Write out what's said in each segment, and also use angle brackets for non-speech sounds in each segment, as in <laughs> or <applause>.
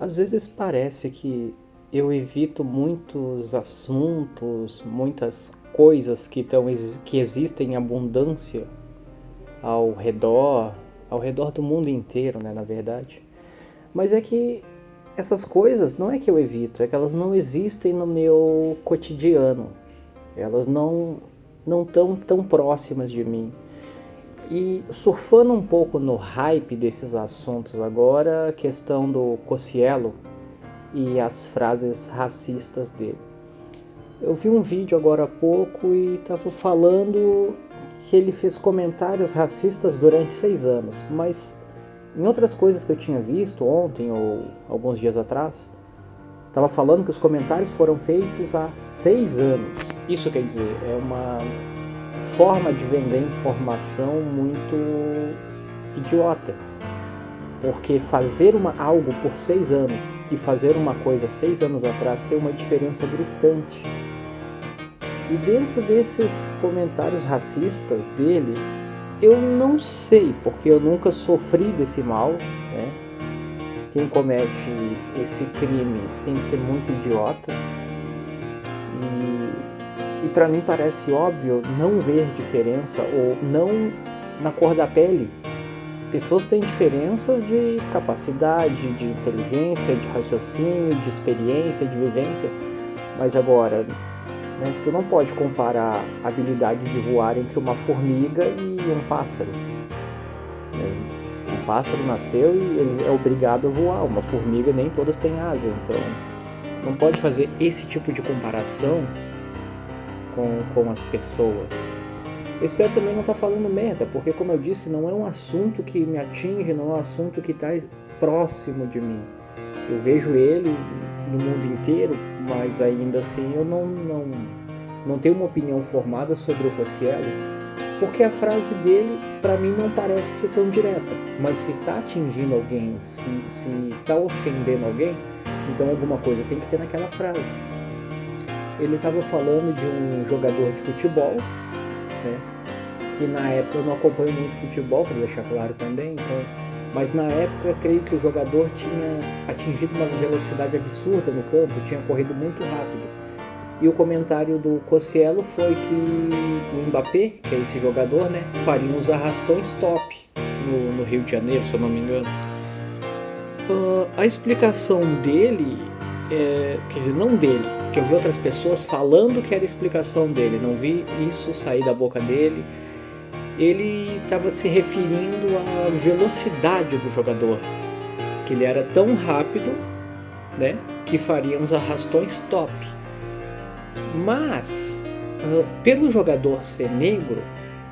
Às vezes parece que eu evito muitos assuntos, muitas coisas que, tão, que existem em abundância ao redor, ao redor do mundo inteiro, né, na verdade. Mas é que essas coisas não é que eu evito, é que elas não existem no meu cotidiano. Elas não não tão tão próximas de mim. E surfando um pouco no hype desses assuntos agora, a questão do Cossielo e as frases racistas dele. Eu vi um vídeo agora há pouco e estava falando que ele fez comentários racistas durante seis anos, mas em outras coisas que eu tinha visto ontem ou alguns dias atrás, estava falando que os comentários foram feitos há seis anos. Isso quer dizer, é uma forma de vender informação muito idiota. Porque fazer uma, algo por seis anos e fazer uma coisa seis anos atrás tem uma diferença gritante. E dentro desses comentários racistas dele, eu não sei, porque eu nunca sofri desse mal, né? Quem comete esse crime tem que ser muito idiota. E, e para mim parece óbvio não ver diferença ou não na cor da pele. Pessoas têm diferenças de capacidade, de inteligência, de raciocínio, de experiência, de vivência, mas agora né? Tu não pode comparar a habilidade de voar entre uma formiga e um pássaro. Né? Um pássaro nasceu e ele é obrigado a voar, uma formiga nem todas têm asa, então não pode fazer esse tipo de comparação com, com as pessoas. Espero também não estar tá falando merda, porque como eu disse, não é um assunto que me atinge, não é um assunto que está próximo de mim. Eu vejo ele no mundo inteiro, mas ainda assim eu não, não, não tenho uma opinião formada sobre o Rossiello, porque a frase dele, para mim, não parece ser tão direta. Mas se está atingindo alguém, se está ofendendo alguém, então alguma coisa tem que ter naquela frase. Ele estava falando de um jogador de futebol, né? que na época eu não acompanho muito futebol, para deixar claro também, então mas na época creio que o jogador tinha atingido uma velocidade absurda no campo, tinha corrido muito rápido. E o comentário do Cossielo foi que o Mbappé, que é esse jogador, né, faria uns arrastões top no, no Rio de Janeiro, se eu não me engano. Uh, a explicação dele, é, quer dizer, não dele, que eu vi outras pessoas falando que era a explicação dele, não vi isso sair da boca dele ele estava se referindo à velocidade do jogador, que ele era tão rápido, né, que faria uns arrastões top. Mas, uh, pelo jogador ser negro,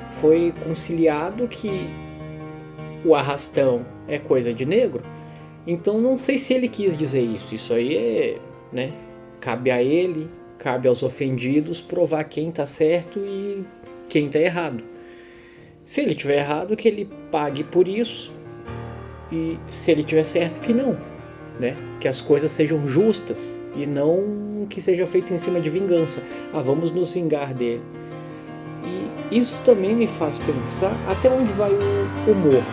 foi conciliado que o arrastão é coisa de negro. Então não sei se ele quis dizer isso. Isso aí é, né, cabe a ele, cabe aos ofendidos provar quem está certo e quem está errado. Se ele tiver errado, que ele pague por isso. E se ele tiver certo, que não. Né? Que as coisas sejam justas e não que seja feito em cima de vingança. Ah, vamos nos vingar dele. E isso também me faz pensar até onde vai o humor.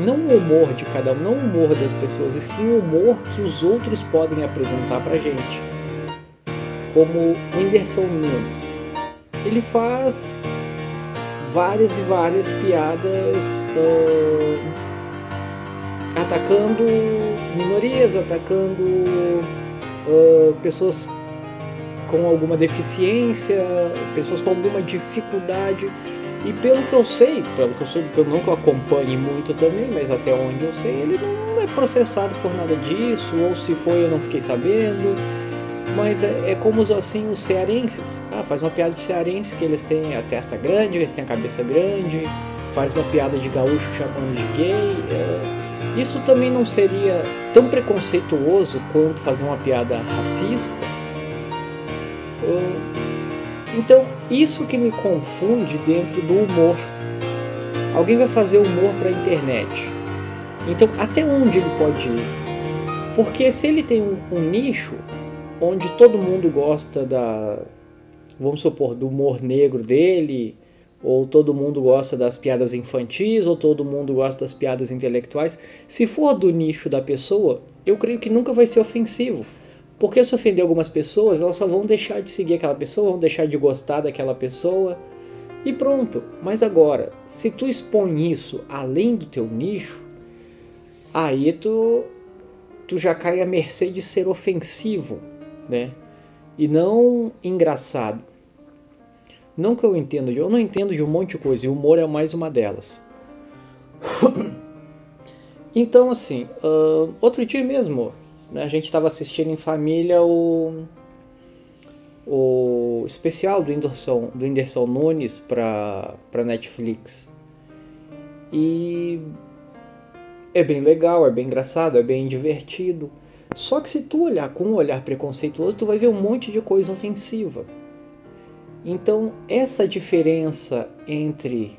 Não o humor de cada um, não o humor das pessoas, e sim o humor que os outros podem apresentar pra gente. Como o Whindersson Nunes. Ele faz várias e várias piadas uh, atacando minorias, atacando uh, pessoas com alguma deficiência, pessoas com alguma dificuldade. E pelo que eu sei, pelo que eu sei, que eu nunca acompanhe muito também, mas até onde eu sei, ele não é processado por nada disso, ou se foi eu não fiquei sabendo mas é, é, como assim os cearenses. Ah, faz uma piada de cearense que eles têm a testa grande, eles têm a cabeça grande, faz uma piada de gaúcho chamando de gay. É, isso também não seria tão preconceituoso quanto fazer uma piada racista. Então, isso que me confunde dentro do humor. Alguém vai fazer humor para a internet. Então, até onde ele pode ir? Porque se ele tem um, um nicho, onde todo mundo gosta da, vamos supor, do humor negro dele, ou todo mundo gosta das piadas infantis, ou todo mundo gosta das piadas intelectuais. Se for do nicho da pessoa, eu creio que nunca vai ser ofensivo. Porque se ofender algumas pessoas, elas só vão deixar de seguir aquela pessoa, vão deixar de gostar daquela pessoa. E pronto. Mas agora, se tu expõe isso além do teu nicho, aí tu, tu já cai à mercê de ser ofensivo, né? E não engraçado. Não que eu entendo, eu não entendo de um monte de coisa, e o humor é mais uma delas. <coughs> então, assim, uh, outro dia mesmo, né, a gente estava assistindo em família o, o especial do Whindersson, do Whindersson Nunes para Netflix. E é bem legal, é bem engraçado, é bem divertido. Só que se tu olhar com um olhar preconceituoso, tu vai ver um monte de coisa ofensiva. Então, essa diferença entre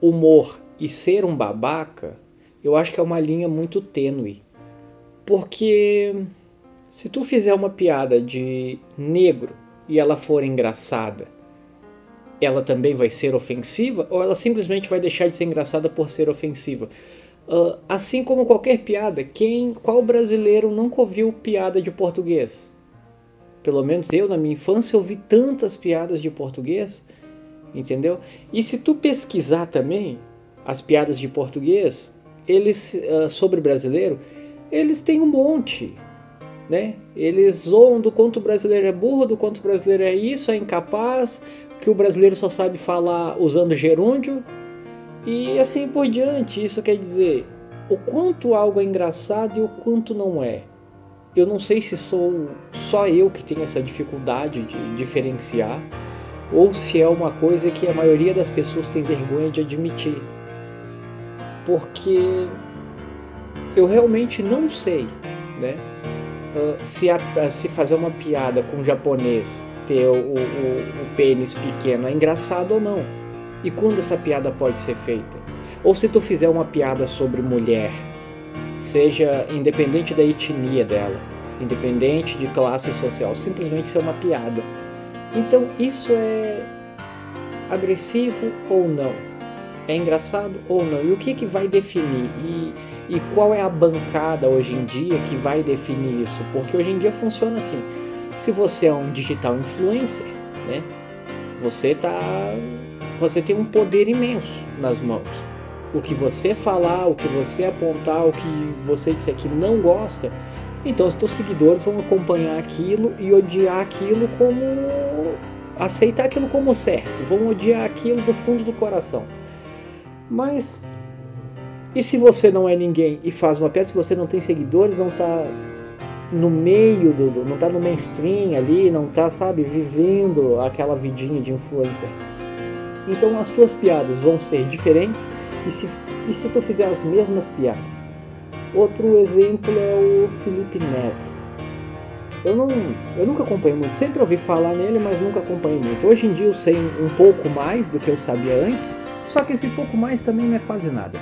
humor e ser um babaca, eu acho que é uma linha muito tênue. Porque se tu fizer uma piada de negro e ela for engraçada, ela também vai ser ofensiva ou ela simplesmente vai deixar de ser engraçada por ser ofensiva? Uh, assim como qualquer piada, quem, qual brasileiro nunca ouviu piada de português? Pelo menos eu, na minha infância, ouvi tantas piadas de português, entendeu? E se tu pesquisar também as piadas de português, eles uh, sobre brasileiro, eles têm um monte, né? Eles zoam do quanto o brasileiro é burro, do quanto o brasileiro é isso, é incapaz, que o brasileiro só sabe falar usando gerúndio e assim por diante. Isso quer dizer o quanto algo é engraçado e o quanto não é. Eu não sei se sou só eu que tenho essa dificuldade de diferenciar ou se é uma coisa que a maioria das pessoas tem vergonha de admitir. Porque eu realmente não sei, né? Uh, se, a, se fazer uma piada com o japonês ter o, o, o pênis pequeno é engraçado ou não. E quando essa piada pode ser feita? Ou se tu fizer uma piada sobre mulher seja independente da etnia dela, independente de classe social, simplesmente ser uma piada. Então isso é agressivo ou não? É engraçado ou não? E o que, que vai definir? E, e qual é a bancada hoje em dia que vai definir isso? Porque hoje em dia funciona assim. Se você é um digital influencer, né? Você tá você tem um poder imenso nas mãos o que você falar, o que você apontar, o que você disser que não gosta, então os teus seguidores vão acompanhar aquilo e odiar aquilo como aceitar aquilo como certo, vão odiar aquilo do fundo do coração. Mas e se você não é ninguém e faz uma peça, se você não tem seguidores, não está no meio do, não está no mainstream ali, não está, sabe, vivendo aquela vidinha de influencer. Então as suas piadas vão ser diferentes e se, e se tu fizer as mesmas piadas? Outro exemplo é o Felipe Neto. Eu, não, eu nunca acompanhei muito, sempre ouvi falar nele, mas nunca acompanhei muito. Hoje em dia eu sei um pouco mais do que eu sabia antes, só que esse pouco mais também não é quase nada.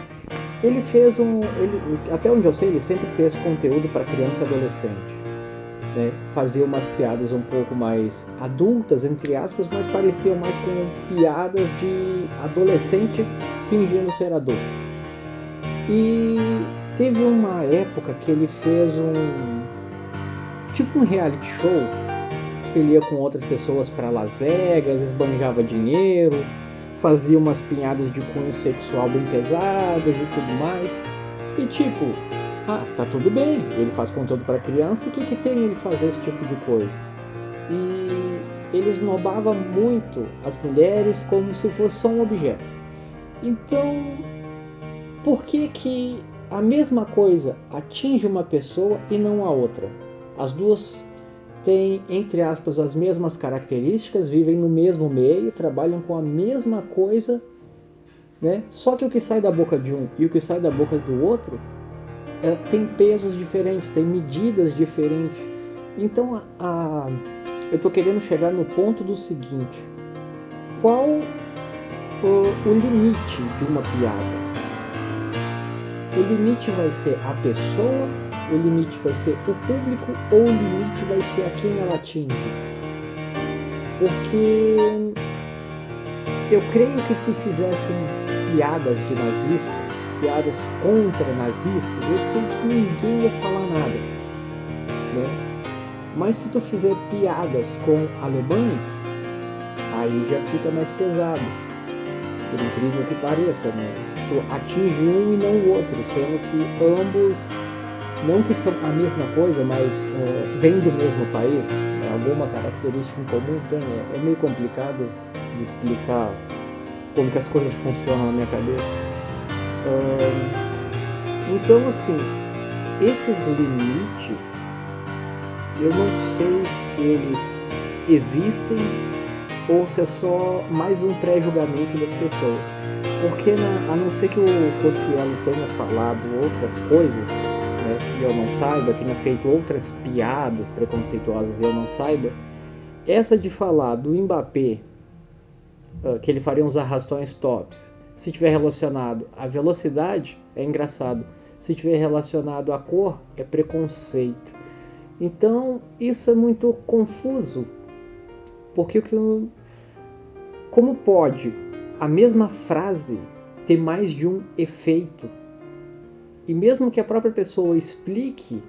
Ele fez um. Ele, até onde eu sei, ele sempre fez conteúdo para criança e adolescente. Né? Fazia umas piadas um pouco mais adultas, entre aspas, mas pareciam mais com piadas de adolescente fingindo ser adulto. E teve uma época que ele fez um tipo um reality show que ele ia com outras pessoas para Las Vegas, esbanjava dinheiro, fazia umas pinhadas de cunho sexual bem pesadas e tudo mais. E tipo, ah, tá tudo bem, ele faz conteúdo para criança, o que, que tem ele fazer esse tipo de coisa? E ele esnobava muito as mulheres como se fosse só um objeto. Então, por que que a mesma coisa atinge uma pessoa e não a outra? As duas têm, entre aspas, as mesmas características, vivem no mesmo meio, trabalham com a mesma coisa, né? Só que o que sai da boca de um e o que sai da boca do outro é, tem pesos diferentes, tem medidas diferentes. Então, a, a eu estou querendo chegar no ponto do seguinte: qual o, o limite de uma piada. O limite vai ser a pessoa, o limite vai ser o público ou o limite vai ser a quem ela atinge. Porque eu creio que se fizessem piadas de nazista, piadas contra nazistas, eu creio que ninguém ia falar nada. Né? Mas se tu fizer piadas com alemães, aí já fica mais pesado. Por incrível que pareça, né? Tu atinge um e não o outro, sendo que ambos, não que são a mesma coisa, mas uh, vêm do mesmo país, né? alguma característica em comum tem. É, é meio complicado de explicar como que as coisas <laughs> funcionam na minha cabeça. então, assim, esses limites, eu não sei se eles existem ou se é só mais um pré-julgamento das pessoas. Porque, né, a não ser que o Cossielo tenha falado outras coisas, e eu não saiba, tenha feito outras piadas preconceituosas e eu não saiba, essa de falar do Mbappé ah, que ele faria uns arrastões tops. Se tiver relacionado à velocidade, é engraçado. Se tiver relacionado à cor, é preconceito. Então, isso é muito confuso. Porque como pode a mesma frase ter mais de um efeito? E mesmo que a própria pessoa explique,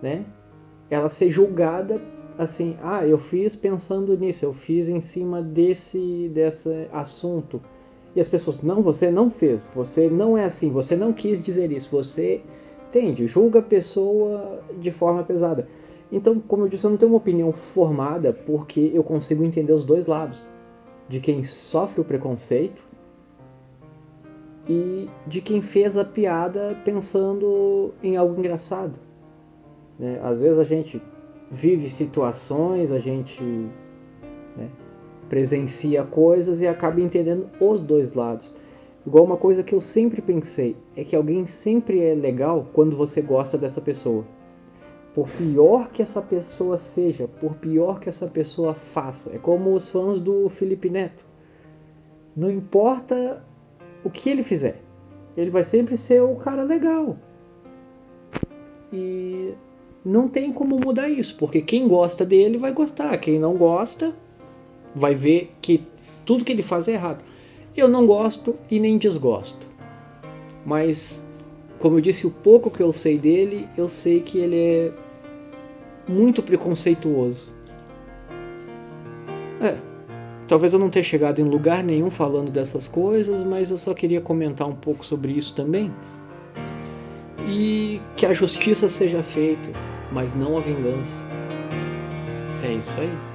né, ela ser julgada assim, ah, eu fiz pensando nisso, eu fiz em cima desse, desse assunto. E as pessoas, não, você não fez, você não é assim, você não quis dizer isso, você entende, julga a pessoa de forma pesada. Então, como eu disse, eu não tenho uma opinião formada porque eu consigo entender os dois lados. De quem sofre o preconceito e de quem fez a piada pensando em algo engraçado. Né? Às vezes a gente vive situações, a gente né, presencia coisas e acaba entendendo os dois lados. Igual uma coisa que eu sempre pensei é que alguém sempre é legal quando você gosta dessa pessoa. Por pior que essa pessoa seja, por pior que essa pessoa faça. É como os fãs do Felipe Neto. Não importa o que ele fizer, ele vai sempre ser o cara legal. E não tem como mudar isso, porque quem gosta dele vai gostar, quem não gosta vai ver que tudo que ele faz é errado. Eu não gosto e nem desgosto. Mas, como eu disse, o pouco que eu sei dele, eu sei que ele é muito preconceituoso. É, talvez eu não tenha chegado em lugar nenhum falando dessas coisas, mas eu só queria comentar um pouco sobre isso também. E que a justiça seja feita mas não a vingança. É isso aí.